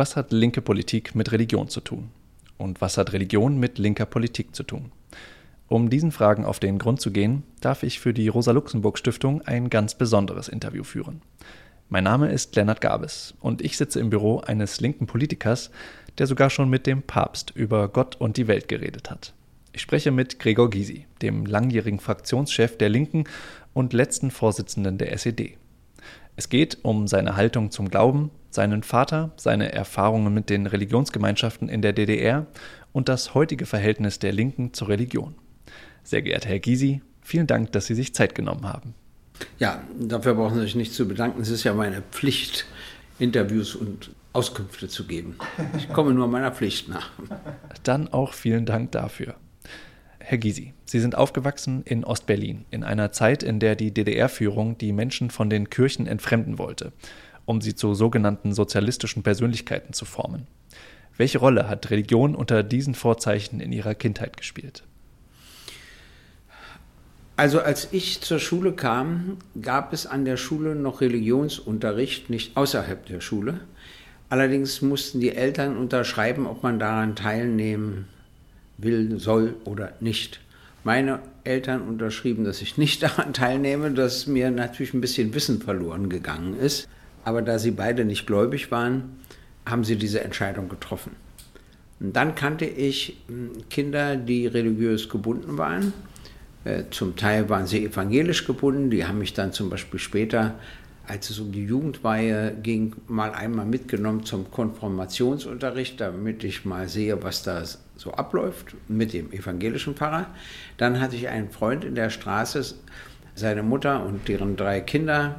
Was hat linke Politik mit Religion zu tun? Und was hat Religion mit linker Politik zu tun? Um diesen Fragen auf den Grund zu gehen, darf ich für die Rosa-Luxemburg-Stiftung ein ganz besonderes Interview führen. Mein Name ist Lennart Gabes und ich sitze im Büro eines linken Politikers, der sogar schon mit dem Papst über Gott und die Welt geredet hat. Ich spreche mit Gregor Gysi, dem langjährigen Fraktionschef der Linken und letzten Vorsitzenden der SED. Es geht um seine Haltung zum Glauben, seinen Vater, seine Erfahrungen mit den Religionsgemeinschaften in der DDR und das heutige Verhältnis der Linken zur Religion. Sehr geehrter Herr Gysi, vielen Dank, dass Sie sich Zeit genommen haben. Ja, dafür brauchen Sie sich nicht zu bedanken. Es ist ja meine Pflicht, Interviews und Auskünfte zu geben. Ich komme nur meiner Pflicht nach. Dann auch vielen Dank dafür. Herr Gysi, Sie sind aufgewachsen in Ostberlin, in einer Zeit, in der die DDR-Führung die Menschen von den Kirchen entfremden wollte, um sie zu sogenannten sozialistischen Persönlichkeiten zu formen. Welche Rolle hat Religion unter diesen Vorzeichen in Ihrer Kindheit gespielt? Also als ich zur Schule kam, gab es an der Schule noch Religionsunterricht, nicht außerhalb der Schule. Allerdings mussten die Eltern unterschreiben, ob man daran teilnehmen will, soll oder nicht. Meine Eltern unterschrieben, dass ich nicht daran teilnehme, dass mir natürlich ein bisschen Wissen verloren gegangen ist. Aber da sie beide nicht gläubig waren, haben sie diese Entscheidung getroffen. Und dann kannte ich hm, Kinder, die religiös gebunden waren äh, zum Teil waren sie evangelisch gebunden, die haben mich dann zum Beispiel später, als es um die Jugendweihe ging, mal einmal mitgenommen zum Konfirmationsunterricht, damit ich mal sehe, was da so abläuft mit dem evangelischen Pfarrer. Dann hatte ich einen Freund in der Straße, seine Mutter und deren drei Kinder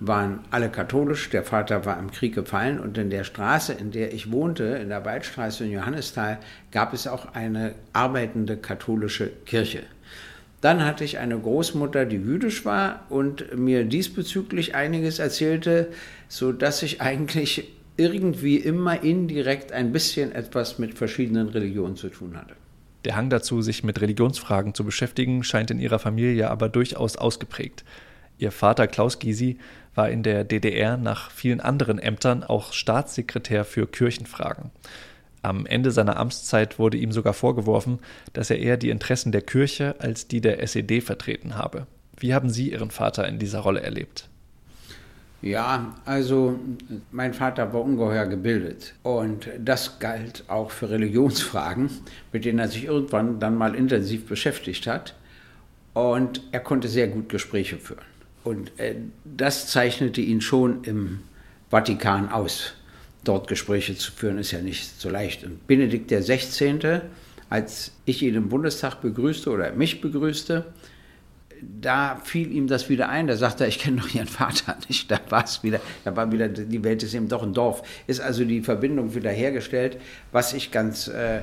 waren alle katholisch. Der Vater war im Krieg gefallen und in der Straße, in der ich wohnte, in der Waldstraße in Johannisthal, gab es auch eine arbeitende katholische Kirche. Dann hatte ich eine Großmutter, die jüdisch war und mir diesbezüglich einiges erzählte, so dass ich eigentlich irgendwie immer indirekt ein bisschen etwas mit verschiedenen Religionen zu tun hatte. Der Hang dazu, sich mit Religionsfragen zu beschäftigen, scheint in ihrer Familie aber durchaus ausgeprägt. Ihr Vater Klaus Gysi war in der DDR nach vielen anderen Ämtern auch Staatssekretär für Kirchenfragen. Am Ende seiner Amtszeit wurde ihm sogar vorgeworfen, dass er eher die Interessen der Kirche als die der SED vertreten habe. Wie haben Sie Ihren Vater in dieser Rolle erlebt? Ja, also mein Vater war ungeheuer gebildet und das galt auch für Religionsfragen, mit denen er sich irgendwann dann mal intensiv beschäftigt hat und er konnte sehr gut Gespräche führen. Und äh, das zeichnete ihn schon im Vatikan aus dort Gespräche zu führen, ist ja nicht so leicht. Und Benedikt XVI., als ich ihn im Bundestag begrüßte oder mich begrüßte, da fiel ihm das wieder ein. Da sagte er, ich kenne doch Ihren Vater nicht. Da war es wieder, da war wieder, die Welt ist eben doch ein Dorf. Ist also die Verbindung wieder hergestellt, was ich ganz äh,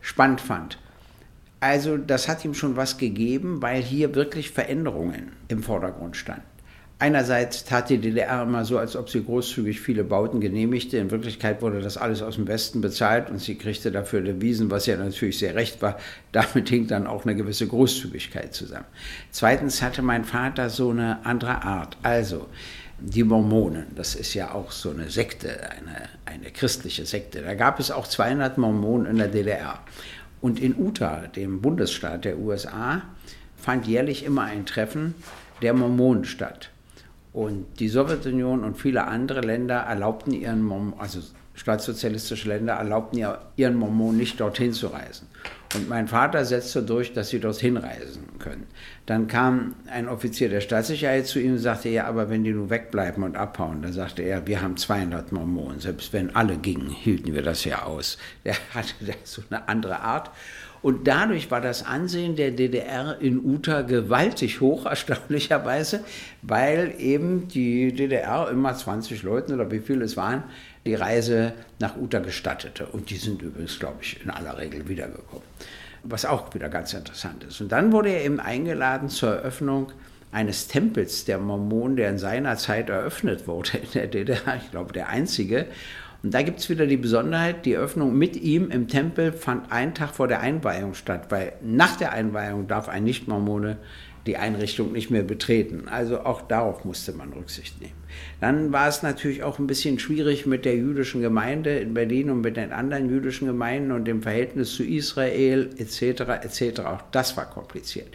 spannend fand. Also das hat ihm schon was gegeben, weil hier wirklich Veränderungen im Vordergrund standen. Einerseits tat die DDR immer so, als ob sie großzügig viele Bauten genehmigte. In Wirklichkeit wurde das alles aus dem Westen bezahlt und sie kriegte dafür Devisen, was ja natürlich sehr recht war. Damit hing dann auch eine gewisse Großzügigkeit zusammen. Zweitens hatte mein Vater so eine andere Art. Also, die Mormonen, das ist ja auch so eine Sekte, eine, eine christliche Sekte. Da gab es auch 200 Mormonen in der DDR. Und in Utah, dem Bundesstaat der USA, fand jährlich immer ein Treffen der Mormonen statt. Und die Sowjetunion und viele andere Länder erlaubten ihren Mormonen, also staatssozialistische Länder erlaubten ihren Mormonen nicht dorthin zu reisen. Und mein Vater setzte durch, dass sie dorthin reisen können. Dann kam ein Offizier der Staatssicherheit zu ihm und sagte, ja, aber wenn die nur wegbleiben und abhauen, dann sagte er, wir haben 200 Mormonen. Selbst wenn alle gingen, hielten wir das ja aus. Der hatte so eine andere Art. Und dadurch war das Ansehen der DDR in Uta gewaltig hoch, erstaunlicherweise, weil eben die DDR immer 20 Leuten oder wie viele es waren, die Reise nach Uta gestattete. Und die sind übrigens, glaube ich, in aller Regel wiedergekommen. Was auch wieder ganz interessant ist. Und dann wurde er eben eingeladen zur Eröffnung eines Tempels der Mormonen, der in seiner Zeit eröffnet wurde in der DDR, ich glaube der einzige. Und da gibt es wieder die Besonderheit, die Öffnung mit ihm im Tempel fand einen Tag vor der Einweihung statt, weil nach der Einweihung darf ein Nicht-Mormone die Einrichtung nicht mehr betreten. Also auch darauf musste man Rücksicht nehmen. Dann war es natürlich auch ein bisschen schwierig mit der jüdischen Gemeinde in Berlin und mit den anderen jüdischen Gemeinden und dem Verhältnis zu Israel etc. etc. Auch das war kompliziert.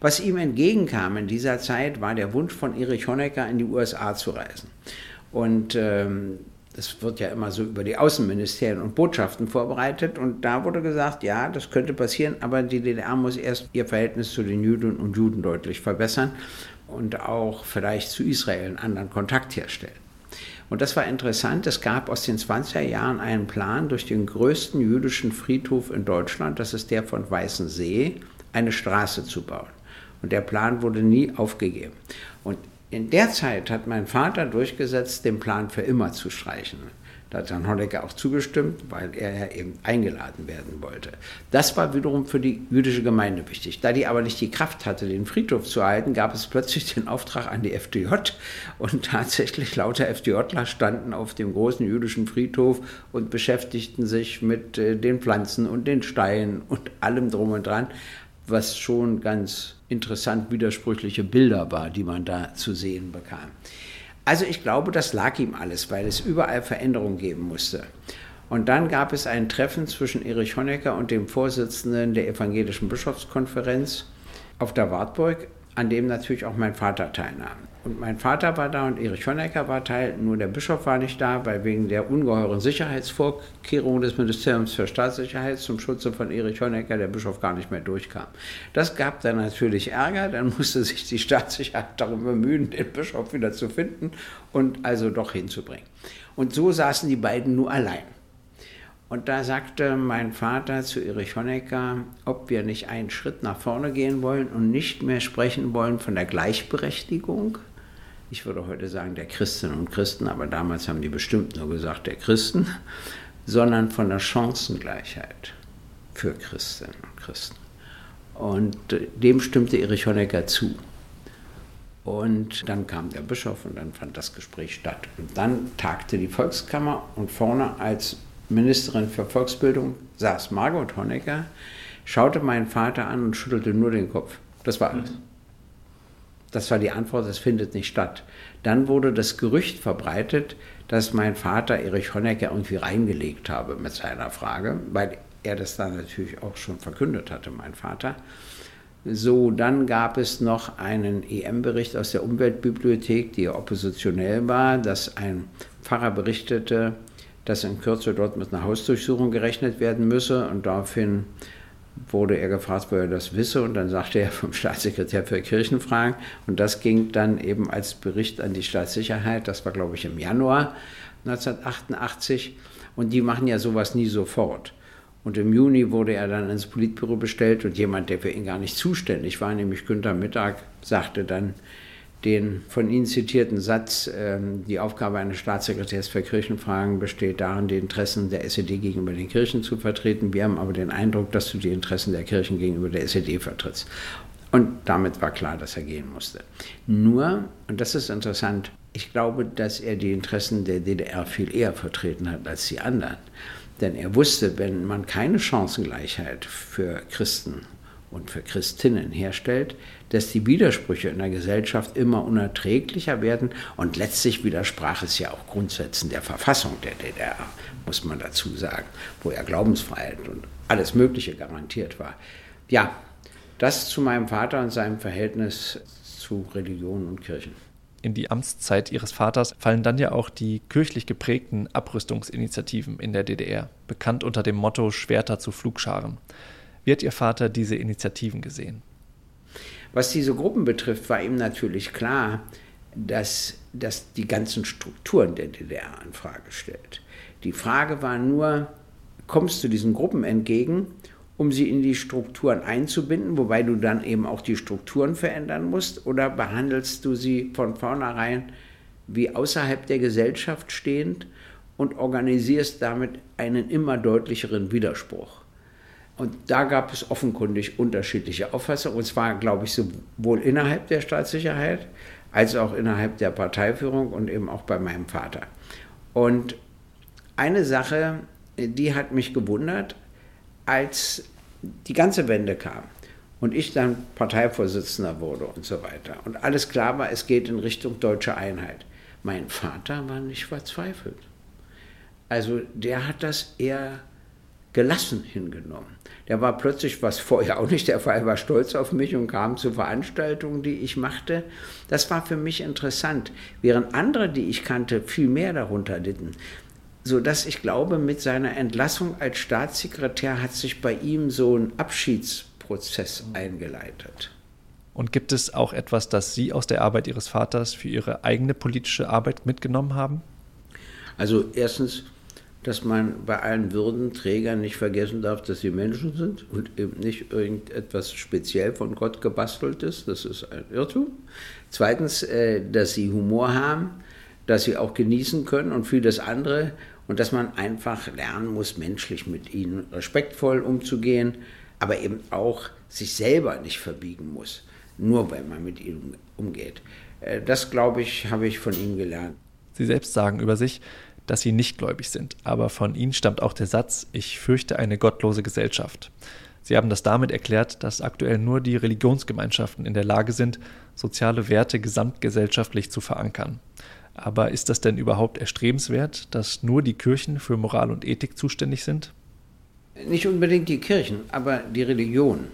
Was ihm entgegenkam in dieser Zeit, war der Wunsch von Erich Honecker in die USA zu reisen. Und ähm, das wird ja immer so über die Außenministerien und Botschaften vorbereitet. Und da wurde gesagt, ja, das könnte passieren, aber die DDR muss erst ihr Verhältnis zu den Juden und Juden deutlich verbessern und auch vielleicht zu Israel einen anderen Kontakt herstellen. Und das war interessant. Es gab aus den 20er Jahren einen Plan, durch den größten jüdischen Friedhof in Deutschland, das ist der von Weißensee, eine Straße zu bauen. Und der Plan wurde nie aufgegeben. Und in der Zeit hat mein Vater durchgesetzt, den Plan für immer zu streichen. Da hat dann Honecker auch zugestimmt, weil er ja eben eingeladen werden wollte. Das war wiederum für die jüdische Gemeinde wichtig. Da die aber nicht die Kraft hatte, den Friedhof zu erhalten, gab es plötzlich den Auftrag an die FDJ und tatsächlich lauter FDJler standen auf dem großen jüdischen Friedhof und beschäftigten sich mit äh, den Pflanzen und den Steinen und allem drum und dran, was schon ganz interessant widersprüchliche Bilder war, die man da zu sehen bekam. Also ich glaube, das lag ihm alles, weil es überall Veränderungen geben musste. Und dann gab es ein Treffen zwischen Erich Honecker und dem Vorsitzenden der Evangelischen Bischofskonferenz auf der Wartburg an dem natürlich auch mein Vater teilnahm. Und mein Vater war da und Erich Honecker war Teil, nur der Bischof war nicht da, weil wegen der ungeheuren Sicherheitsvorkehrungen des Ministeriums für Staatssicherheit zum Schutze von Erich Honecker der Bischof gar nicht mehr durchkam. Das gab dann natürlich Ärger, dann musste sich die Staatssicherheit darum bemühen, den Bischof wieder zu finden und also doch hinzubringen. Und so saßen die beiden nur allein. Und da sagte mein Vater zu Erich Honecker, ob wir nicht einen Schritt nach vorne gehen wollen und nicht mehr sprechen wollen von der Gleichberechtigung. Ich würde heute sagen der Christinnen und Christen, aber damals haben die bestimmt nur gesagt der Christen, sondern von der Chancengleichheit für Christinnen und Christen. Und dem stimmte Erich Honecker zu. Und dann kam der Bischof und dann fand das Gespräch statt. Und dann tagte die Volkskammer und vorne als Ministerin für Volksbildung, saß Margot Honecker, schaute meinen Vater an und schüttelte nur den Kopf. Das war alles. Das war die Antwort, das findet nicht statt. Dann wurde das Gerücht verbreitet, dass mein Vater Erich Honecker irgendwie reingelegt habe mit seiner Frage, weil er das dann natürlich auch schon verkündet hatte, mein Vater. So, dann gab es noch einen EM-Bericht aus der Umweltbibliothek, die oppositionell war, dass ein Pfarrer berichtete, dass in Kürze dort mit einer Hausdurchsuchung gerechnet werden müsse. Und daraufhin wurde er gefragt, wo er das wisse. Und dann sagte er vom Staatssekretär für Kirchenfragen. Und das ging dann eben als Bericht an die Staatssicherheit. Das war, glaube ich, im Januar 1988. Und die machen ja sowas nie sofort. Und im Juni wurde er dann ins Politbüro bestellt und jemand, der für ihn gar nicht zuständig war, nämlich Günther Mittag, sagte dann, den von Ihnen zitierten Satz, ähm, die Aufgabe eines Staatssekretärs für Kirchenfragen besteht darin, die Interessen der SED gegenüber den Kirchen zu vertreten. Wir haben aber den Eindruck, dass du die Interessen der Kirchen gegenüber der SED vertrittst. Und damit war klar, dass er gehen musste. Nur, und das ist interessant, ich glaube, dass er die Interessen der DDR viel eher vertreten hat als die anderen. Denn er wusste, wenn man keine Chancengleichheit für Christen und für Christinnen herstellt, dass die Widersprüche in der Gesellschaft immer unerträglicher werden und letztlich widersprach es ja auch Grundsätzen der Verfassung der DDR, muss man dazu sagen, wo ja Glaubensfreiheit und alles Mögliche garantiert war. Ja, das zu meinem Vater und seinem Verhältnis zu Religion und Kirchen. In die Amtszeit ihres Vaters fallen dann ja auch die kirchlich geprägten Abrüstungsinitiativen in der DDR, bekannt unter dem Motto Schwerter zu Flugscharen. Wie hat Ihr Vater diese Initiativen gesehen? Was diese Gruppen betrifft, war ihm natürlich klar, dass das die ganzen Strukturen der DDR in Frage stellt. Die Frage war nur, kommst du diesen Gruppen entgegen, um sie in die Strukturen einzubinden, wobei du dann eben auch die Strukturen verändern musst, oder behandelst du sie von vornherein wie außerhalb der Gesellschaft stehend und organisierst damit einen immer deutlicheren Widerspruch? Und da gab es offenkundig unterschiedliche Auffassungen, und zwar, glaube ich, sowohl innerhalb der Staatssicherheit als auch innerhalb der Parteiführung und eben auch bei meinem Vater. Und eine Sache, die hat mich gewundert, als die ganze Wende kam und ich dann Parteivorsitzender wurde und so weiter. Und alles klar war, es geht in Richtung deutsche Einheit. Mein Vater war nicht verzweifelt. Also der hat das eher gelassen hingenommen. Der war plötzlich, was vorher auch nicht der Fall war, stolz auf mich und kam zu Veranstaltungen, die ich machte. Das war für mich interessant, während andere, die ich kannte, viel mehr darunter litten. Sodass ich glaube, mit seiner Entlassung als Staatssekretär hat sich bei ihm so ein Abschiedsprozess eingeleitet. Und gibt es auch etwas, das Sie aus der Arbeit Ihres Vaters für Ihre eigene politische Arbeit mitgenommen haben? Also erstens, dass man bei allen Würdenträgern nicht vergessen darf, dass sie Menschen sind und eben nicht irgendetwas speziell von Gott gebastelt ist. Das ist ein Irrtum. Zweitens, äh, dass sie Humor haben, dass sie auch genießen können und vieles andere und dass man einfach lernen muss, menschlich mit ihnen respektvoll umzugehen, aber eben auch sich selber nicht verbiegen muss, nur weil man mit ihnen umgeht. Äh, das, glaube ich, habe ich von ihm gelernt. Sie selbst sagen über sich, dass sie nicht gläubig sind, aber von ihnen stammt auch der Satz, ich fürchte eine gottlose Gesellschaft. Sie haben das damit erklärt, dass aktuell nur die Religionsgemeinschaften in der Lage sind, soziale Werte gesamtgesellschaftlich zu verankern. Aber ist das denn überhaupt erstrebenswert, dass nur die Kirchen für Moral und Ethik zuständig sind? Nicht unbedingt die Kirchen, aber die Religion.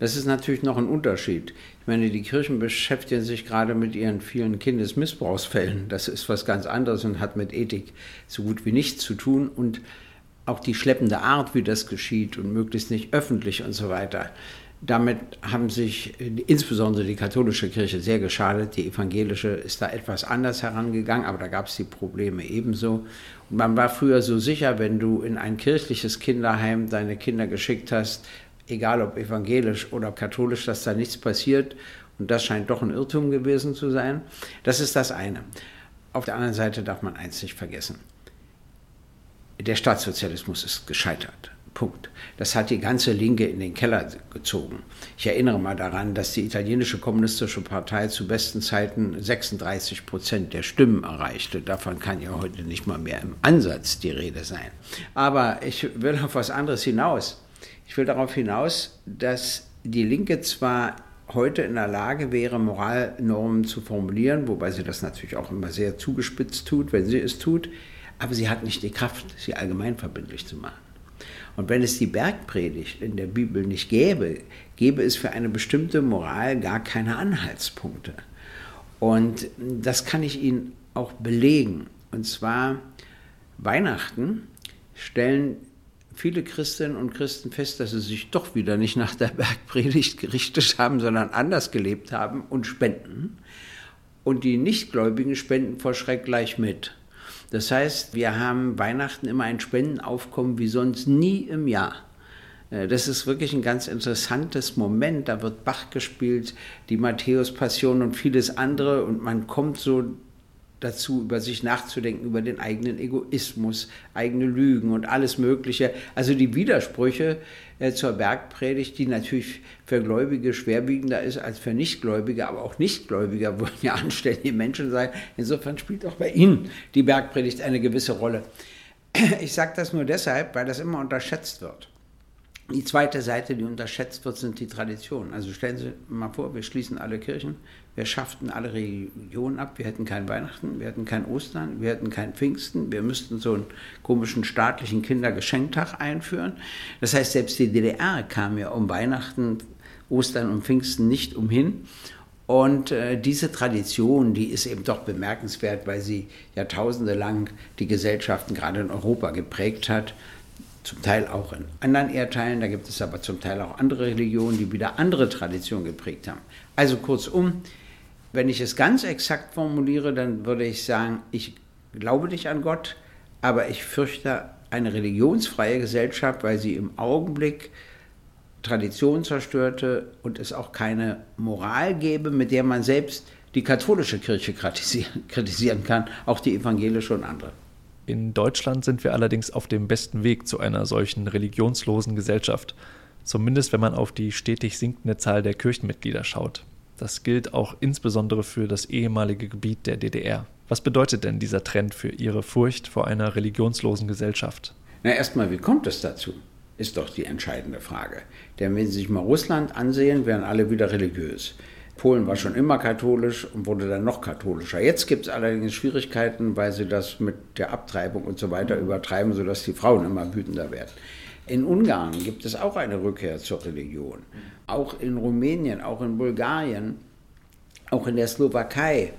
Das ist natürlich noch ein Unterschied. Ich meine, die Kirchen beschäftigen sich gerade mit ihren vielen Kindesmissbrauchsfällen. Das ist was ganz anderes und hat mit Ethik so gut wie nichts zu tun. Und auch die schleppende Art, wie das geschieht und möglichst nicht öffentlich und so weiter. Damit haben sich insbesondere die katholische Kirche sehr geschadet. Die evangelische ist da etwas anders herangegangen, aber da gab es die Probleme ebenso. Und man war früher so sicher, wenn du in ein kirchliches Kinderheim deine Kinder geschickt hast, egal ob evangelisch oder katholisch, dass da nichts passiert. Und das scheint doch ein Irrtum gewesen zu sein. Das ist das eine. Auf der anderen Seite darf man eins nicht vergessen. Der Staatssozialismus ist gescheitert. Punkt. Das hat die ganze Linke in den Keller gezogen. Ich erinnere mal daran, dass die italienische kommunistische Partei zu besten Zeiten 36 Prozent der Stimmen erreichte. Davon kann ja heute nicht mal mehr im Ansatz die Rede sein. Aber ich will auf was anderes hinaus. Ich will darauf hinaus, dass die Linke zwar heute in der Lage wäre, Moralnormen zu formulieren, wobei sie das natürlich auch immer sehr zugespitzt tut, wenn sie es tut, aber sie hat nicht die Kraft, sie allgemeinverbindlich zu machen. Und wenn es die Bergpredigt in der Bibel nicht gäbe, gäbe es für eine bestimmte Moral gar keine Anhaltspunkte. Und das kann ich Ihnen auch belegen. Und zwar Weihnachten stellen viele Christinnen und Christen fest, dass sie sich doch wieder nicht nach der Bergpredigt gerichtet haben, sondern anders gelebt haben und spenden. Und die Nichtgläubigen spenden vor Schreck gleich mit. Das heißt, wir haben Weihnachten immer ein Spendenaufkommen wie sonst nie im Jahr. Äh, das ist wirklich ein ganz interessantes Moment. Da wird Bach gespielt, die Matthäus-Passion und vieles andere. Und man kommt so dazu, über sich nachzudenken, über den eigenen Egoismus, eigene Lügen und alles Mögliche. Also die Widersprüche äh, zur Bergpredigt, die natürlich für Gläubige schwerwiegender ist als für Nichtgläubige, aber auch Nichtgläubiger wollen ja anständige Menschen sein. Insofern spielt auch bei Ihnen die Bergpredigt eine gewisse Rolle. Ich sage das nur deshalb, weil das immer unterschätzt wird. Die zweite Seite, die unterschätzt wird, sind die Traditionen. Also stellen Sie mal vor, wir schließen alle Kirchen, wir schafften alle Religionen ab, wir hätten kein Weihnachten, wir hätten kein Ostern, wir hätten kein Pfingsten, wir müssten so einen komischen staatlichen Kindergeschenktag einführen. Das heißt, selbst die DDR kam ja um Weihnachten, Ostern und Pfingsten nicht umhin. Und äh, diese Tradition, die ist eben doch bemerkenswert, weil sie Jahrtausende lang die Gesellschaften gerade in Europa geprägt hat zum Teil auch in anderen Erdteilen, da gibt es aber zum Teil auch andere Religionen, die wieder andere Traditionen geprägt haben. Also kurzum, wenn ich es ganz exakt formuliere, dann würde ich sagen, ich glaube nicht an Gott, aber ich fürchte eine religionsfreie Gesellschaft, weil sie im Augenblick Tradition zerstörte und es auch keine Moral gäbe, mit der man selbst die katholische Kirche kritisieren, kritisieren kann, auch die evangelische und andere. In Deutschland sind wir allerdings auf dem besten Weg zu einer solchen religionslosen Gesellschaft, zumindest wenn man auf die stetig sinkende Zahl der Kirchenmitglieder schaut. Das gilt auch insbesondere für das ehemalige Gebiet der DDR. Was bedeutet denn dieser Trend für Ihre Furcht vor einer religionslosen Gesellschaft? Na, erstmal, wie kommt es dazu? ist doch die entscheidende Frage. Denn wenn Sie sich mal Russland ansehen, werden alle wieder religiös. Polen war schon immer katholisch und wurde dann noch katholischer. Jetzt gibt es allerdings Schwierigkeiten, weil sie das mit der Abtreibung und so weiter übertreiben, sodass die Frauen immer wütender werden. In Ungarn gibt es auch eine Rückkehr zur Religion. Auch in Rumänien, auch in Bulgarien, auch in der Slowakei.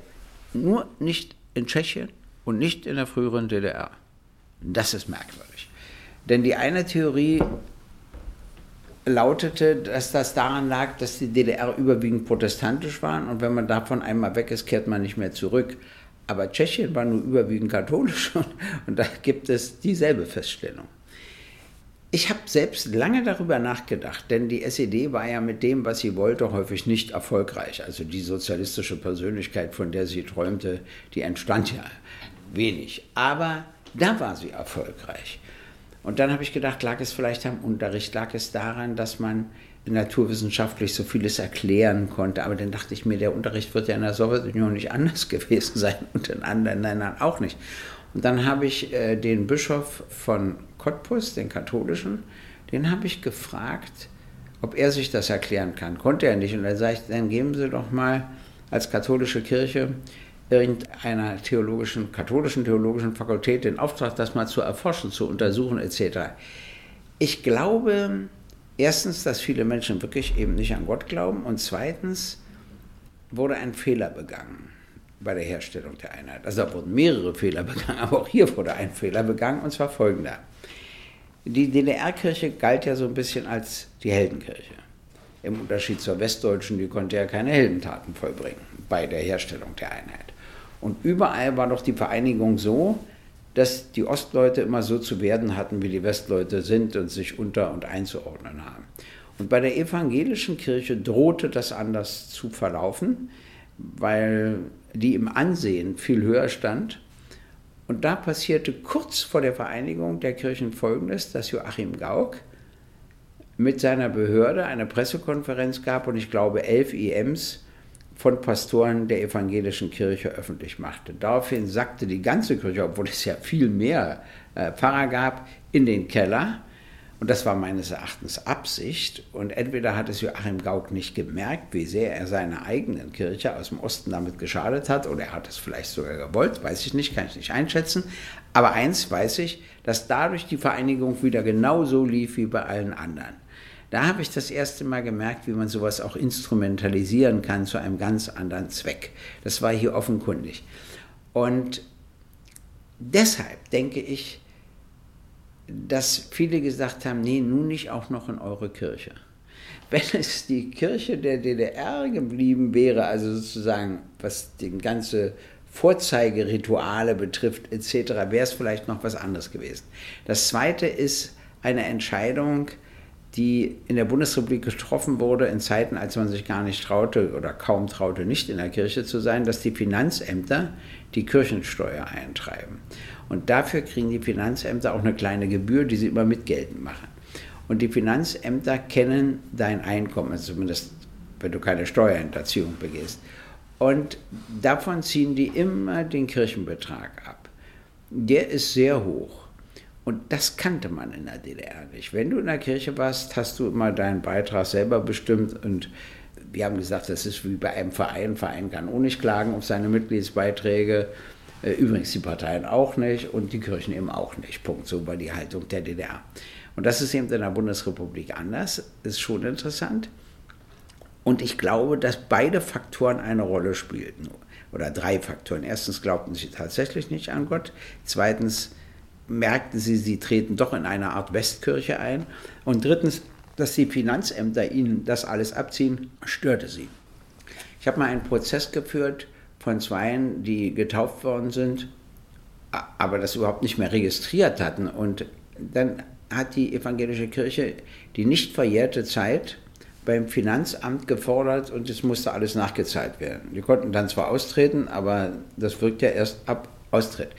Nur nicht in Tschechien und nicht in der früheren DDR. Das ist merkwürdig. Denn die eine Theorie lautete, dass das daran lag, dass die DDR überwiegend protestantisch waren und wenn man davon einmal weg ist, kehrt man nicht mehr zurück. Aber Tschechien war nur überwiegend katholisch und da gibt es dieselbe Feststellung. Ich habe selbst lange darüber nachgedacht, denn die SED war ja mit dem, was sie wollte, häufig nicht erfolgreich. Also die sozialistische Persönlichkeit, von der sie träumte, die entstand ja wenig. Aber da war sie erfolgreich. Und dann habe ich gedacht, lag es vielleicht am Unterricht, lag es daran, dass man naturwissenschaftlich so vieles erklären konnte. Aber dann dachte ich mir, der Unterricht wird ja in der Sowjetunion nicht anders gewesen sein und in anderen Ländern auch nicht. Und dann habe ich äh, den Bischof von Cottbus, den katholischen, den habe ich gefragt, ob er sich das erklären kann. Konnte er nicht. Und dann sage ich, dann geben Sie doch mal als katholische Kirche irgendeiner theologischen, katholischen theologischen Fakultät den Auftrag, das mal zu erforschen, zu untersuchen etc. Ich glaube erstens, dass viele Menschen wirklich eben nicht an Gott glauben und zweitens wurde ein Fehler begangen bei der Herstellung der Einheit. Also da wurden mehrere Fehler begangen, aber auch hier wurde ein Fehler begangen und zwar folgender. Die DDR-Kirche galt ja so ein bisschen als die Heldenkirche. Im Unterschied zur westdeutschen, die konnte ja keine Heldentaten vollbringen bei der Herstellung der Einheit. Und überall war doch die Vereinigung so, dass die Ostleute immer so zu werden hatten, wie die Westleute sind und sich unter- und einzuordnen haben. Und bei der evangelischen Kirche drohte das anders zu verlaufen, weil die im Ansehen viel höher stand. Und da passierte kurz vor der Vereinigung der Kirchen Folgendes, dass Joachim Gauck mit seiner Behörde eine Pressekonferenz gab und ich glaube elf IMs von Pastoren der evangelischen Kirche öffentlich machte. Daraufhin sackte die ganze Kirche, obwohl es ja viel mehr äh, Pfarrer gab, in den Keller. Und das war meines Erachtens Absicht. Und entweder hat es Joachim Gauck nicht gemerkt, wie sehr er seiner eigenen Kirche aus dem Osten damit geschadet hat, oder er hat es vielleicht sogar gewollt, weiß ich nicht, kann ich nicht einschätzen. Aber eins weiß ich, dass dadurch die Vereinigung wieder genauso lief wie bei allen anderen. Da habe ich das erste Mal gemerkt, wie man sowas auch instrumentalisieren kann zu einem ganz anderen Zweck. Das war hier offenkundig. Und deshalb denke ich, dass viele gesagt haben, nee, nun nicht auch noch in eure Kirche. Wenn es die Kirche der DDR geblieben wäre, also sozusagen was die ganze Vorzeigerituale betrifft etc., wäre es vielleicht noch was anderes gewesen. Das Zweite ist eine Entscheidung, die in der Bundesrepublik getroffen wurde, in Zeiten, als man sich gar nicht traute oder kaum traute, nicht in der Kirche zu sein, dass die Finanzämter die Kirchensteuer eintreiben. Und dafür kriegen die Finanzämter auch eine kleine Gebühr, die sie immer mitgeltend machen. Und die Finanzämter kennen dein Einkommen, zumindest wenn du keine Steuerhinterziehung begehst. Und davon ziehen die immer den Kirchenbetrag ab. Der ist sehr hoch. Und das kannte man in der DDR nicht. Wenn du in der Kirche warst, hast du immer deinen Beitrag selber bestimmt und wir haben gesagt, das ist wie bei einem Verein. Ein Verein kann auch nicht klagen auf seine Mitgliedsbeiträge. Äh, übrigens die Parteien auch nicht und die Kirchen eben auch nicht. Punkt. So war die Haltung der DDR. Und das ist eben in der Bundesrepublik anders. Ist schon interessant. Und ich glaube, dass beide Faktoren eine Rolle spielten. Oder drei Faktoren. Erstens glaubten sie tatsächlich nicht an Gott. Zweitens merkten sie, sie treten doch in eine Art Westkirche ein. Und drittens, dass die Finanzämter ihnen das alles abziehen, störte sie. Ich habe mal einen Prozess geführt von Zweien, die getauft worden sind, aber das überhaupt nicht mehr registriert hatten. Und dann hat die evangelische Kirche die nicht verjährte Zeit beim Finanzamt gefordert und es musste alles nachgezahlt werden. Die konnten dann zwar austreten, aber das wirkt ja erst ab Austritt.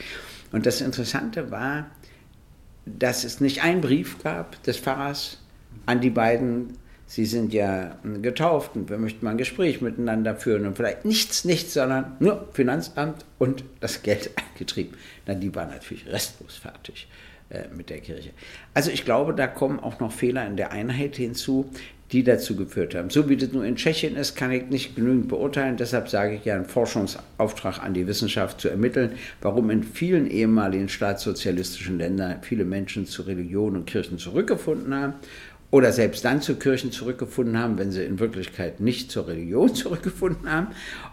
Und das Interessante war, dass es nicht einen Brief gab des Pfarrers an die beiden, sie sind ja getauft und wir möchten mal ein Gespräch miteinander führen und vielleicht nichts, nichts, sondern nur Finanzamt und das Geld eingetrieben. Na, die waren natürlich restlos fertig. äh, mit der Kirche. Also ich glaube, da kommen auch noch Fehler in der Einheit hinzu, die dazu geführt haben. So wie das nur in Tschechien ist, kann ich nicht genügend beurteilen. Deshalb sage ich ja, einen Forschungsauftrag an die Wissenschaft zu ermitteln, warum in vielen ehemaligen staatssozialistischen Ländern viele Menschen zu Religion und Kirchen zurückgefunden haben oder selbst dann zu Kirchen zurückgefunden haben, wenn sie in Wirklichkeit nicht zur Religion zurückgefunden haben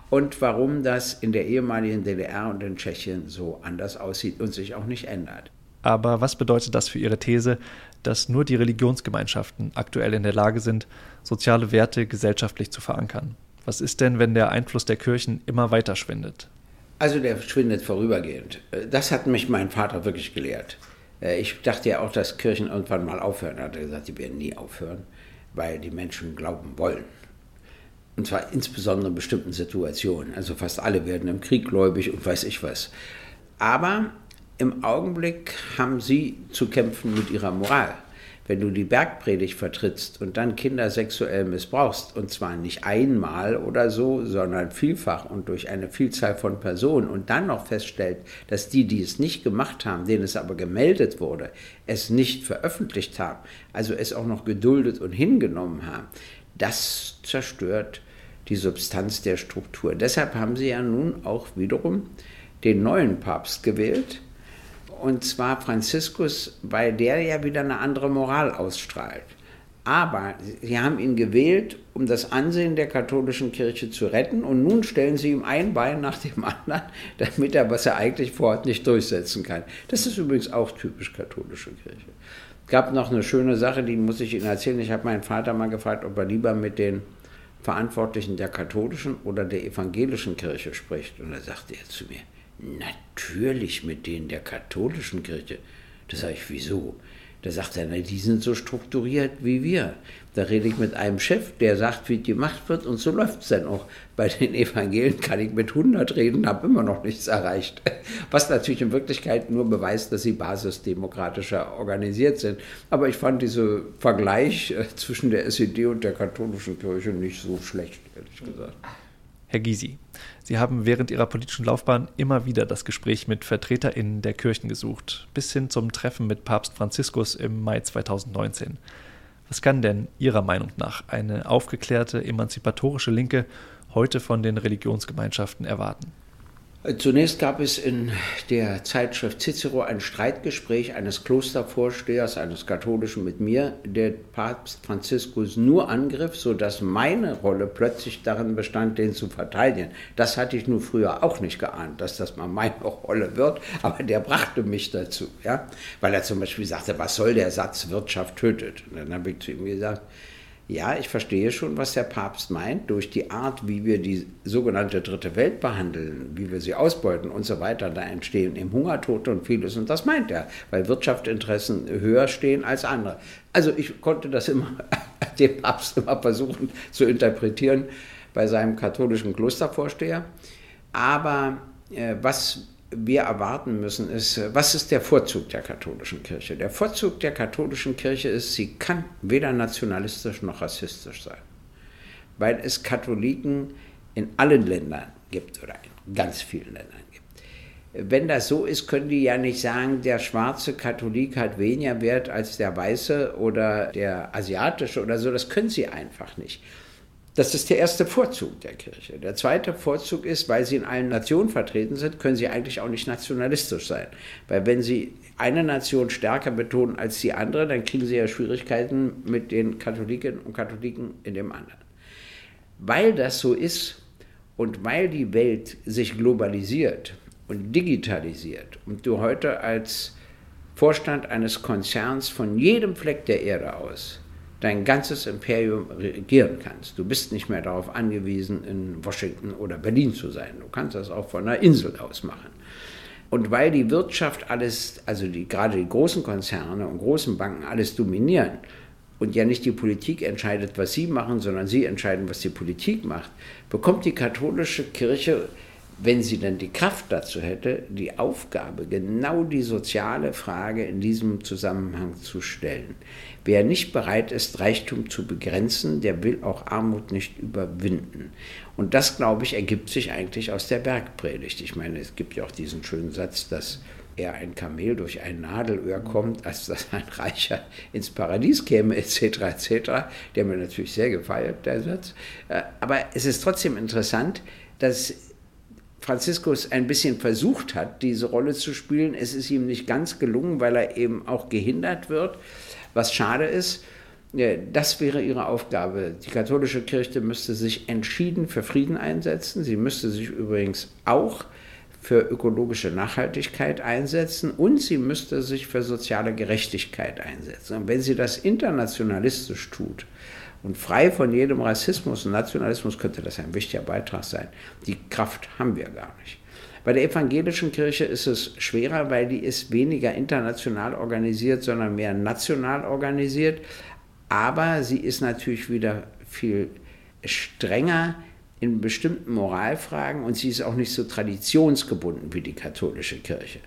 und warum das in der ehemaligen DDR und in Tschechien so anders aussieht und sich auch nicht ändert. Aber was bedeutet das für Ihre These, dass nur die Religionsgemeinschaften aktuell in der Lage sind, soziale Werte gesellschaftlich zu verankern? Was ist denn, wenn der Einfluss der Kirchen immer weiter schwindet? Also der schwindet vorübergehend. Das hat mich mein Vater wirklich gelehrt. Äh, ich dachte ja auch, dass Kirchen irgendwann mal aufhören. Er hat gesagt, die werden nie aufhören, weil die Menschen glauben wollen. Und zwar insbesondere in bestimmten Situationen. Also fast alle werden im Krieg gläubig und weiß ich was. Aber im Augenblick haben sie zu kämpfen mit ihrer Moral wenn du die Bergpredigt vertrittst und dann Kinder sexuell missbrauchst, und zwar nicht einmal oder so, sondern vielfach und durch eine Vielzahl von Personen und dann noch feststellt, dass die, die es nicht gemacht haben, denen es aber gemeldet wurde, es nicht veröffentlicht haben, also es auch noch geduldet und hingenommen haben, das zerstört die Substanz der Struktur. Deshalb haben sie ja nun auch wiederum den neuen Papst gewählt, und zwar Franziskus, weil der ja wieder eine andere Moral ausstrahlt. Aber sie haben ihn gewählt, um das Ansehen der katholischen Kirche zu retten. Und nun stellen sie ihm ein Bein nach dem anderen, damit er, was er eigentlich vorhat, nicht durchsetzen kann. Das ist übrigens auch typisch katholische Kirche. Es gab noch eine schöne Sache, die muss ich Ihnen erzählen. Ich habe meinen Vater mal gefragt, ob er lieber mit den Verantwortlichen der katholischen oder der evangelischen Kirche spricht. Und da sagte er zu mir, Natürlich mit denen der katholischen Kirche. Da sage ich, wieso? Da sagt er, die sind so strukturiert wie wir. Da rede ich mit einem Chef, der sagt, wie die gemacht wird und so läuft es dann auch. Bei den Evangelien kann ich mit 100 reden, habe immer noch nichts erreicht. Was natürlich in Wirklichkeit nur beweist, dass sie basisdemokratischer organisiert sind. Aber ich fand diesen Vergleich äh, zwischen der SED und der katholischen Kirche nicht so schlecht, ehrlich gesagt. Herr Gysi, Sie haben während Ihrer politischen Laufbahn immer wieder das Gespräch mit VertreterInnen der Kirchen gesucht, bis hin zum Treffen mit Papst Franziskus im Mai 2019. Was kann denn Ihrer Meinung nach eine aufgeklärte, emanzipatorische Linke heute von den Religionsgemeinschaften erwarten? Zunächst gab es in der Zeitschrift Cicero ein Streitgespräch eines Klostervorstehers, eines katholischen mit mir, der Papst Franziskus nur angriff, sodass meine Rolle plötzlich darin bestand, den zu verteidigen. Das hatte ich nur früher auch nicht geahnt, dass das mal meine Rolle wird, aber der brachte mich dazu, ja? weil er zum Beispiel sagte, was soll der Satz, Wirtschaft tötet? Und dann habe ich zu ihm gesagt, ja, ich verstehe schon, was der Papst meint, durch die Art, wie wir die sogenannte dritte Welt behandeln, wie wir sie ausbeuten und so weiter. Da entstehen eben Hungertote und vieles. Und das meint er, weil Wirtschaftsinteressen höher stehen als andere. Also ich konnte das immer, dem Papst immer versuchen zu interpretieren bei seinem katholischen Klostervorsteher. Aber äh, was wir erwarten müssen, ist, was ist der Vorzug der katholischen Kirche? Der Vorzug der katholischen Kirche ist, sie kann weder nationalistisch noch rassistisch sein, weil es Katholiken in allen Ländern gibt oder in ganz vielen Ländern gibt. Wenn das so ist, können die ja nicht sagen, der schwarze Katholik hat weniger Wert als der weiße oder der asiatische oder so. Das können sie einfach nicht. Das ist der erste Vorzug der Kirche. Der zweite Vorzug ist, weil sie in allen Nationen vertreten sind, können sie eigentlich auch nicht nationalistisch sein. Weil wenn sie eine Nation stärker betonen als die andere, dann kriegen sie ja Schwierigkeiten mit den Katholiken und Katholiken in dem anderen. Weil das so ist und weil die Welt sich globalisiert und digitalisiert und du heute als Vorstand eines Konzerns von jedem Fleck der Erde aus dein ganzes Imperium regieren kannst. Du bist nicht mehr darauf angewiesen, in Washington oder Berlin zu sein. Du kannst das auch von einer Insel aus machen. Und weil die Wirtschaft alles, also die, gerade die großen Konzerne und großen Banken alles dominieren und ja nicht die Politik entscheidet, was sie machen, sondern sie entscheiden, was die Politik macht, bekommt die katholische Kirche wenn sie denn die Kraft dazu hätte, die Aufgabe, genau die soziale Frage in diesem Zusammenhang zu stellen. Wer nicht bereit ist, Reichtum zu begrenzen, der will auch Armut nicht überwinden. Und das, glaube ich, ergibt sich eigentlich aus der Bergpredigt. Ich meine, es gibt ja auch diesen schönen Satz, dass eher ein Kamel durch ein Nadelöhr kommt, als dass ein Reicher ins Paradies käme, etc., etc. Der mir natürlich sehr gefeiert, der Satz. Äh, aber es ist trotzdem interessant, dass Franziskus ein bisschen versucht hat, diese Rolle zu spielen. Es ist ihm nicht ganz gelungen, weil er eben auch gehindert wird, was schade ist. Das wäre ihre Aufgabe. Die katholische Kirche müsste sich entschieden für Frieden einsetzen. Sie müsste sich übrigens auch für ökologische Nachhaltigkeit einsetzen und sie müsste sich für soziale Gerechtigkeit einsetzen. Und wenn sie das internationalistisch tut und frei von jedem Rassismus und Nationalismus, könnte das ein wichtiger Beitrag sein. Die Kraft haben wir gar nicht. Bei der evangelischen Kirche ist es schwerer, weil die ist weniger international organisiert, sondern mehr national organisiert aber sie ist natürlich wieder viel strenger in bestimmten Moralfragen und sie ist auch nicht so traditionsgebunden wie die katholische Kirche.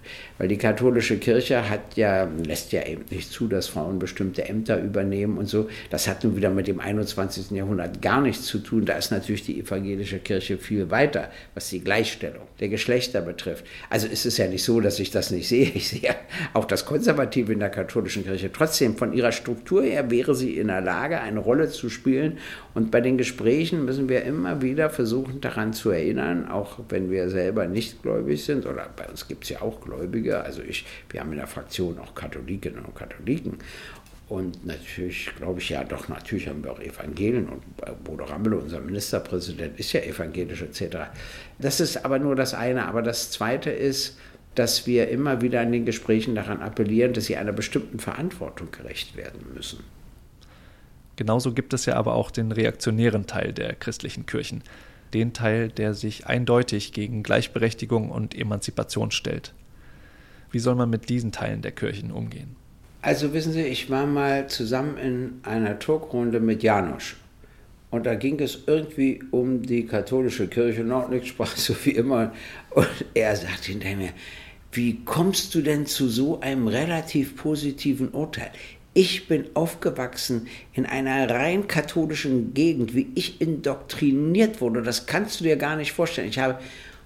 Weil die katholische Kirche hat ja, lässt ja eben nicht zu, dass Frauen bestimmte Ämter übernehmen und so. Das hat nun wieder mit dem 21. Jahrhundert gar nichts zu tun. Da ist natürlich die evangelische Kirche viel weiter, was die Gleichstellung der Geschlechter betrifft. Also ist es ja nicht so, dass ich das nicht sehe. Ich sehe auch das Konservative in der katholischen Kirche. Trotzdem, von ihrer Struktur her wäre sie in der Lage, eine Rolle zu spielen. Und bei den Gesprächen müssen wir immer wieder wieder versuchen daran zu erinnern, auch wenn wir selber nicht gläubig sind, oder bei uns gibt es ja auch Gläubige, also ich, wir haben in der Fraktion auch Katholikinnen und Katholiken. Und natürlich glaube ich ja, doch, natürlich haben wir auch Evangelien und Bodo Rammel, unser Ministerpräsident, ist ja evangelisch etc. Das ist aber nur das eine. Aber das zweite ist, dass wir immer wieder in den Gesprächen daran appellieren, dass sie einer bestimmten Verantwortung gerecht werden müssen. Genauso gibt es ja aber auch den reaktionären Teil der christlichen Kirchen, den Teil, der sich eindeutig gegen Gleichberechtigung und Emanzipation stellt. Wie soll man mit diesen Teilen der Kirchen umgehen? Also wissen Sie, ich war mal zusammen in einer Talkrunde mit Janusz. Und da ging es irgendwie um die katholische Kirche. Nordnick sprach so wie immer. Und er sagte hinterher mir, wie kommst du denn zu so einem relativ positiven Urteil? Ich bin aufgewachsen in einer rein katholischen Gegend, wie ich indoktriniert wurde. Das kannst du dir gar nicht vorstellen. Ich habe, und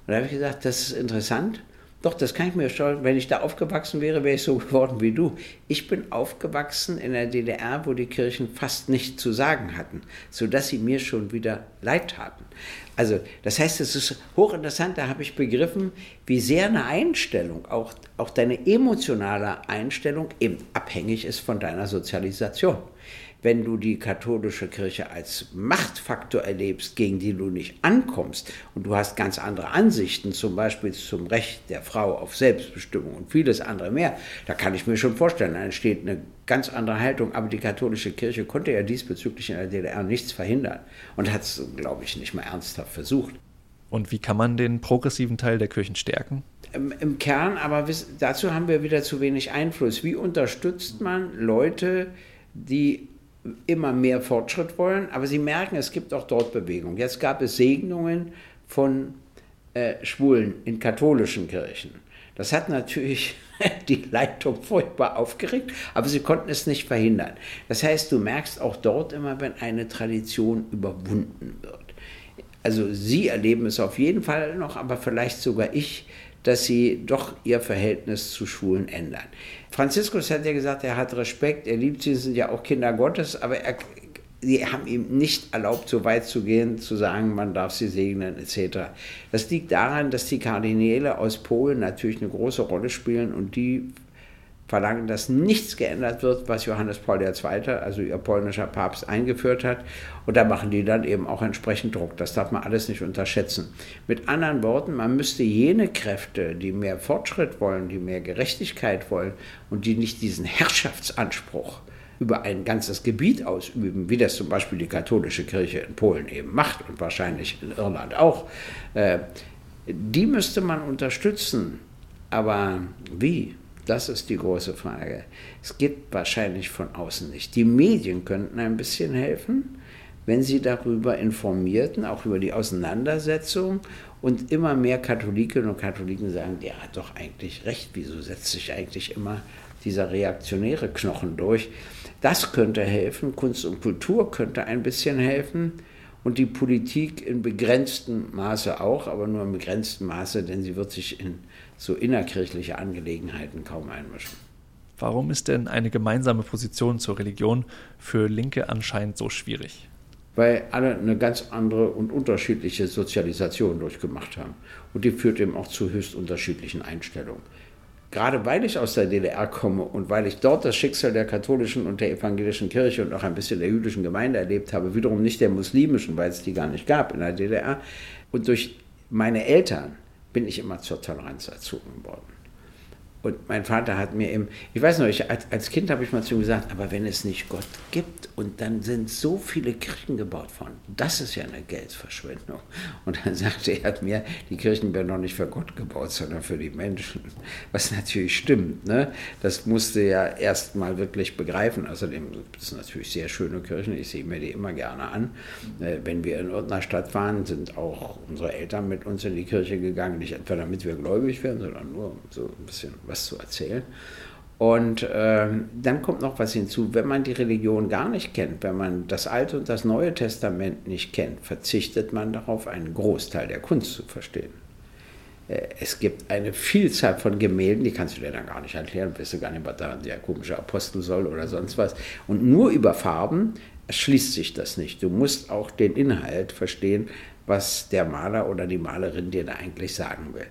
da habe ich gesagt, das ist interessant. Doch, das kann ich mir stellen. Wenn ich da aufgewachsen wäre, wäre ich so geworden wie du. Ich bin aufgewachsen in der DDR, wo die Kirchen fast nichts zu sagen hatten, sodass sie mir schon wieder leid taten. Also, das heißt, es ist hochinteressant, da habe ich begriffen, wie sehr eine Einstellung, auch, auch deine emotionale Einstellung, eben abhängig ist von deiner Sozialisation wenn du die katholische Kirche als Machtfaktor erlebst, gegen die du nicht ankommst und du hast ganz andere Ansichten, zum Beispiel zum Recht der Frau auf Selbstbestimmung und vieles andere mehr, da kann ich mir schon vorstellen, da entsteht eine ganz andere Haltung. Aber die katholische Kirche konnte ja diesbezüglich in der DDR nichts verhindern und hat es, glaube ich, nicht mal ernsthaft versucht. Und wie kann man den progressiven Teil der Kirchen stärken? Im, im Kern, aber dazu haben wir wieder zu wenig Einfluss. Wie unterstützt man Leute, die immer mehr Fortschritt wollen, aber sie merken, es gibt auch dort Bewegung. Jetzt gab es Segnungen von äh, Schwulen in katholischen Kirchen. Das hat natürlich die Leitung furchtbar aufgeregt, aber sie konnten es nicht verhindern. Das heißt, du merkst auch dort immer, wenn eine Tradition überwunden wird. Also sie erleben es auf jeden Fall noch, aber vielleicht sogar ich, dass sie doch ihr Verhältnis zu Schwulen ändern. Franziskus hat ja gesagt, er hat Respekt, er liebt sie, sind ja auch Kinder Gottes, aber er, sie haben ihm nicht erlaubt, so weit zu gehen, zu sagen, man darf sie segnen etc. Das liegt daran, dass die Kardinäle aus Polen natürlich eine große Rolle spielen und die verlangen, dass nichts geändert wird, was Johannes Paul II., also ihr polnischer Papst, eingeführt hat. Und da machen die dann eben auch entsprechend Druck. Das darf man alles nicht unterschätzen. Mit anderen Worten, man müsste jene Kräfte, die mehr Fortschritt wollen, die mehr Gerechtigkeit wollen und die nicht diesen Herrschaftsanspruch über ein ganzes Gebiet ausüben, wie das zum Beispiel die katholische Kirche in Polen eben macht und wahrscheinlich in Irland auch, äh, die müsste man unterstützen. Aber wie? Das ist die große Frage. Es geht wahrscheinlich von außen nicht. Die Medien könnten ein bisschen helfen, wenn sie darüber informierten, auch über die Auseinandersetzung. Und immer mehr Katholikinnen und Katholiken sagen, der hat doch eigentlich recht, wieso setzt sich eigentlich immer dieser reaktionäre Knochen durch? Das könnte helfen, Kunst und Kultur könnte ein bisschen helfen. und die Politik in begrenztem Maße auch, aber nur in begrenztem Maße, denn sie wird sich in so innerkirchliche Angelegenheiten kaum einmischen. Warum ist denn eine gemeinsame Position zur Religion für Linke anscheinend so schwierig? Weil alle eine ganz andere und unterschiedliche Sozialisation durchgemacht haben. Und die führt eben auch zu höchst unterschiedlichen Einstellungen. Gerade weil ich aus der DDR komme und weil ich dort das Schicksal der katholischen und der evangelischen Kirche und auch ein bisschen der jüdischen Gemeinde erlebt habe, wiederum nicht der muslimischen, weil es die gar nicht gab in der DDR. Und durch meine Eltern bin ich immer zur Toleranz erzogen worden. Und mein Vater hat mir eben, ich weiß noch, ich, als, als Kind habe ich mal zu ihm gesagt, aber wenn es nicht Gott gibt und dann sind so viele Kirchen gebaut worden, das ist ja eine Geldverschwendung. Und dann sagte er mir, die Kirchen werden noch nicht für Gott gebaut, sondern für die Menschen. Was natürlich stimmt. Ne? Das musste ja erst mal wirklich begreifen. Außerdem sind natürlich sehr schöne Kirchen, ich sehe mir die immer gerne an. Äh, wenn wir in irgendeiner Stadt waren, sind auch unsere Eltern mit uns in die Kirche gegangen, nicht etwa damit wir gläubig werden, sondern nur so ein bisschen was was zu erzählen. Und äh, dann kommt noch was hinzu, wenn man die Religion gar nicht kennt, wenn man das Alte und das Neue Testament nicht kennt, verzichtet man darauf, einen Großteil der Kunst zu verstehen. Äh, es gibt eine Vielzahl von Gemälden, die kannst du dir dann gar nicht erklären, weißt du gar nicht, was da der komische Apostel soll oder sonst was. Und nur über Farben schließt sich das nicht. Du musst auch den Inhalt verstehen, was der Maler oder die Malerin dir da eigentlich sagen will.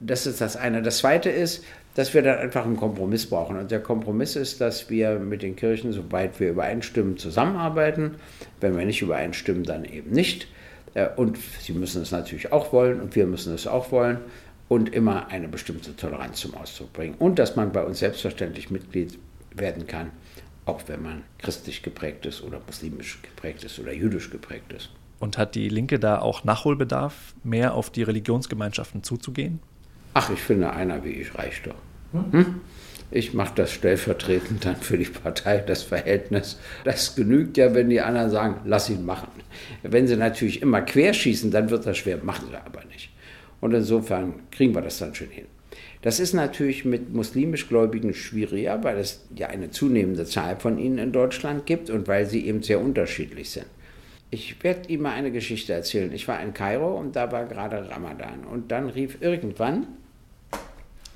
Das ist das eine. Das zweite ist, dass wir dann einfach einen Kompromiss brauchen. Und der Kompromiss ist, dass wir mit den Kirchen, soweit wir übereinstimmen, zusammenarbeiten. Wenn wir nicht übereinstimmen, dann eben nicht. Äh, und sie müssen es natürlich auch wollen und wir müssen es auch wollen und immer eine bestimmte Toleranz zum Ausdruck bringen. Und dass man bei uns selbstverständlich Mitglied werden kann, auch wenn man christlich geprägt ist oder muslimisch geprägt ist oder jüdisch geprägt ist. Und hat die Linke da auch Nachholbedarf, mehr auf die Religionsgemeinschaften zuzugehen? Ach, ich finde, einer wie ich reicht doch. Hm? Ich mache das stellvertretend dann für die Partei, das Verhältnis. Das genügt ja, wenn die anderen sagen, lass ihn machen. Wenn sie natürlich immer querschießen, dann wird das schwer, machen sie aber nicht. Und insofern kriegen wir das dann schon hin. Das ist natürlich mit muslimisch Gläubigen schwieriger, weil es ja eine zunehmende Zahl von ihnen in Deutschland gibt und weil sie eben sehr unterschiedlich sind. Ich werde Ihnen mal eine Geschichte erzählen. Ich war in Kairo und da war gerade Ramadan. Und dann rief irgendwann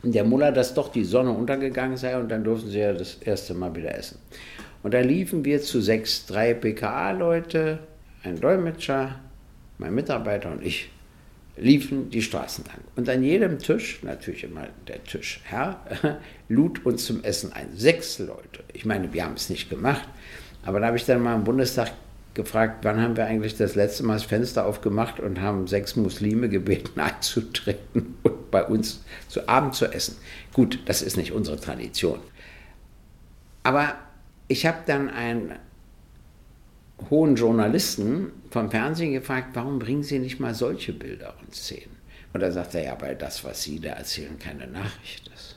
der Mullah, dass doch die Sonne untergegangen sei und dann durften sie ja das erste Mal wieder essen. Und da liefen wir zu sechs, drei PKA-Leute, ein Dolmetscher, mein Mitarbeiter und ich, liefen die Straßen lang. Und an jedem Tisch, natürlich immer der Tischherr, lud uns zum Essen ein. Sechs Leute. Ich meine, wir haben es nicht gemacht, aber da habe ich dann mal im Bundestag gefragt, wann haben wir eigentlich das letzte Mal das Fenster aufgemacht und haben sechs Muslime gebeten einzutreten und bei uns zu Abend zu essen. Gut, das ist nicht unsere Tradition. Aber ich habe dann einen hohen Journalisten vom Fernsehen gefragt, warum bringen Sie nicht mal solche Bilder und Szenen? Und da sagt er, ja, weil das, was Sie da erzählen, keine Nachricht ist.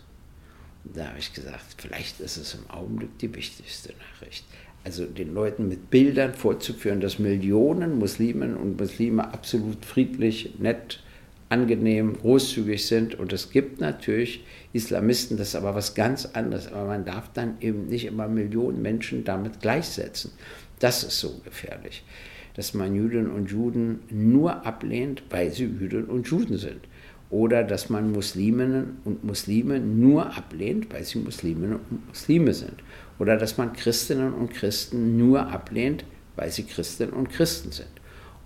Und da habe ich gesagt, vielleicht ist es im Augenblick die wichtigste Nachricht also den Leuten mit Bildern vorzuführen, dass Millionen Muslimen und Muslime absolut friedlich, nett, angenehm, großzügig sind. Und es gibt natürlich Islamisten, das ist aber was ganz anderes. Aber man darf dann eben nicht immer Millionen Menschen damit gleichsetzen. Das ist so gefährlich, dass man Jüdinnen und Juden nur ablehnt, weil sie Jüdinnen und Juden sind. Oder dass man Musliminnen und Muslime nur ablehnt, weil sie Musliminnen und Muslime sind oder dass man Christinnen und Christen nur ablehnt, weil sie Christinnen und Christen sind.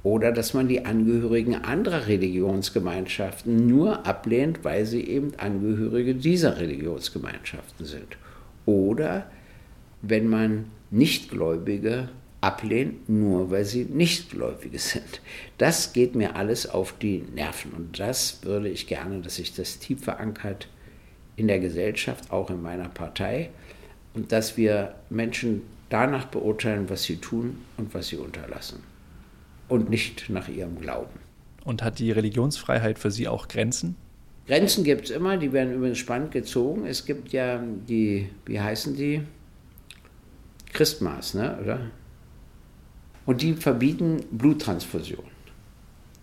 Oder dass man die Angehörigen anderer Religionsgemeinschaften nur ablehnt, weil sie eben Angehörige dieser Religionsgemeinschaften sind. Oder wenn man Nichtgläubige ablehnt, nur weil sie Nichtgläubige sind. Das geht mir alles auf die Nerven und das würde ich gerne, dass sich das tief verankert in der Gesellschaft, auch in meiner Partei und dass wir Menschen danach beurteilen, was sie tun und was sie unterlassen und nicht nach ihrem Glauben. Und hat die Religionsfreiheit für Sie auch Grenzen? Grenzen gibt es immer, die werden übrigens spannend gezogen. Es gibt ja die, wie heißen die? Christmas, ne? oder? Und die verbieten Bluttransfusion.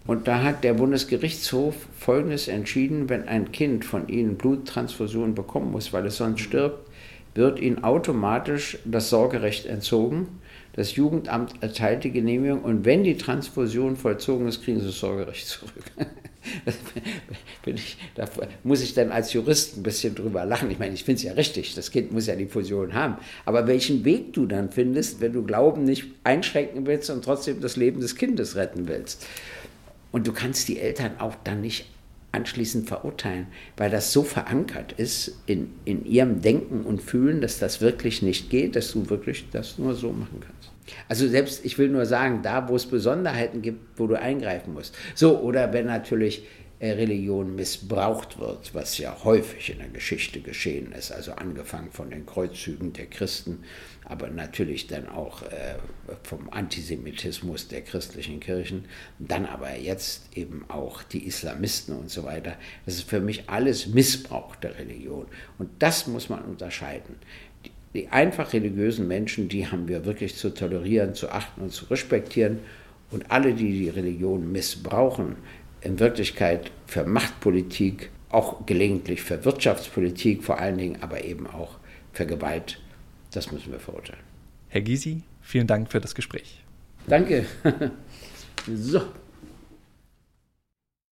Und da hat der Bundesgerichtshof Folgendes entschieden, wenn ein Kind von ihnen Bluttransfusion bekommen muss, weil es sonst stirbt, wird ihnen automatisch das Sorgerecht entzogen. Das Jugendamt erteilt die Genehmigung und wenn die Transfusion vollzogen ist, kriegen sie das Sorgerecht zurück. ich, da muss ich dann als Jurist ein bisschen drüber lachen. Ich meine, ich finde es ja richtig, das Kind muss ja die Fusion haben. Aber welchen Weg du dann findest, wenn du Glauben nicht einschränken willst und trotzdem das Leben des Kindes retten willst. Und du kannst die Eltern auch dann nicht anschließend verurteilen, weil das so verankert ist in, in ihrem Denken und Fühlen, dass das wirklich nicht geht, dass du wirklich das nur so machen kannst. Also selbst, ich will nur sagen, da wo es Besonderheiten gibt, wo du eingreifen musst. So, oder wenn natürlich äh, Religion missbraucht wird, was ja häufig in der Geschichte geschehen ist, also angefangen von den Kreuzzügen der Christen, aber natürlich dann auch äh, vom Antisemitismus der christlichen Kirchen, dann aber jetzt eben auch die Islamisten und so weiter. Das ist für mich alles Missbrauch der Religion. Und das muss man unterscheiden. Die, die einfach religiösen Menschen, die haben wir wirklich zu tolerieren, zu achten und zu respektieren. Und alle, die die Religion missbrauchen, in Wirklichkeit für Machtpolitik, auch gelegentlich für Wirtschaftspolitik vor allen Dingen, aber eben auch für Gewalt. Das müssen wir verurteilen. Herr Gysi, vielen Dank für das Gespräch. Danke. so.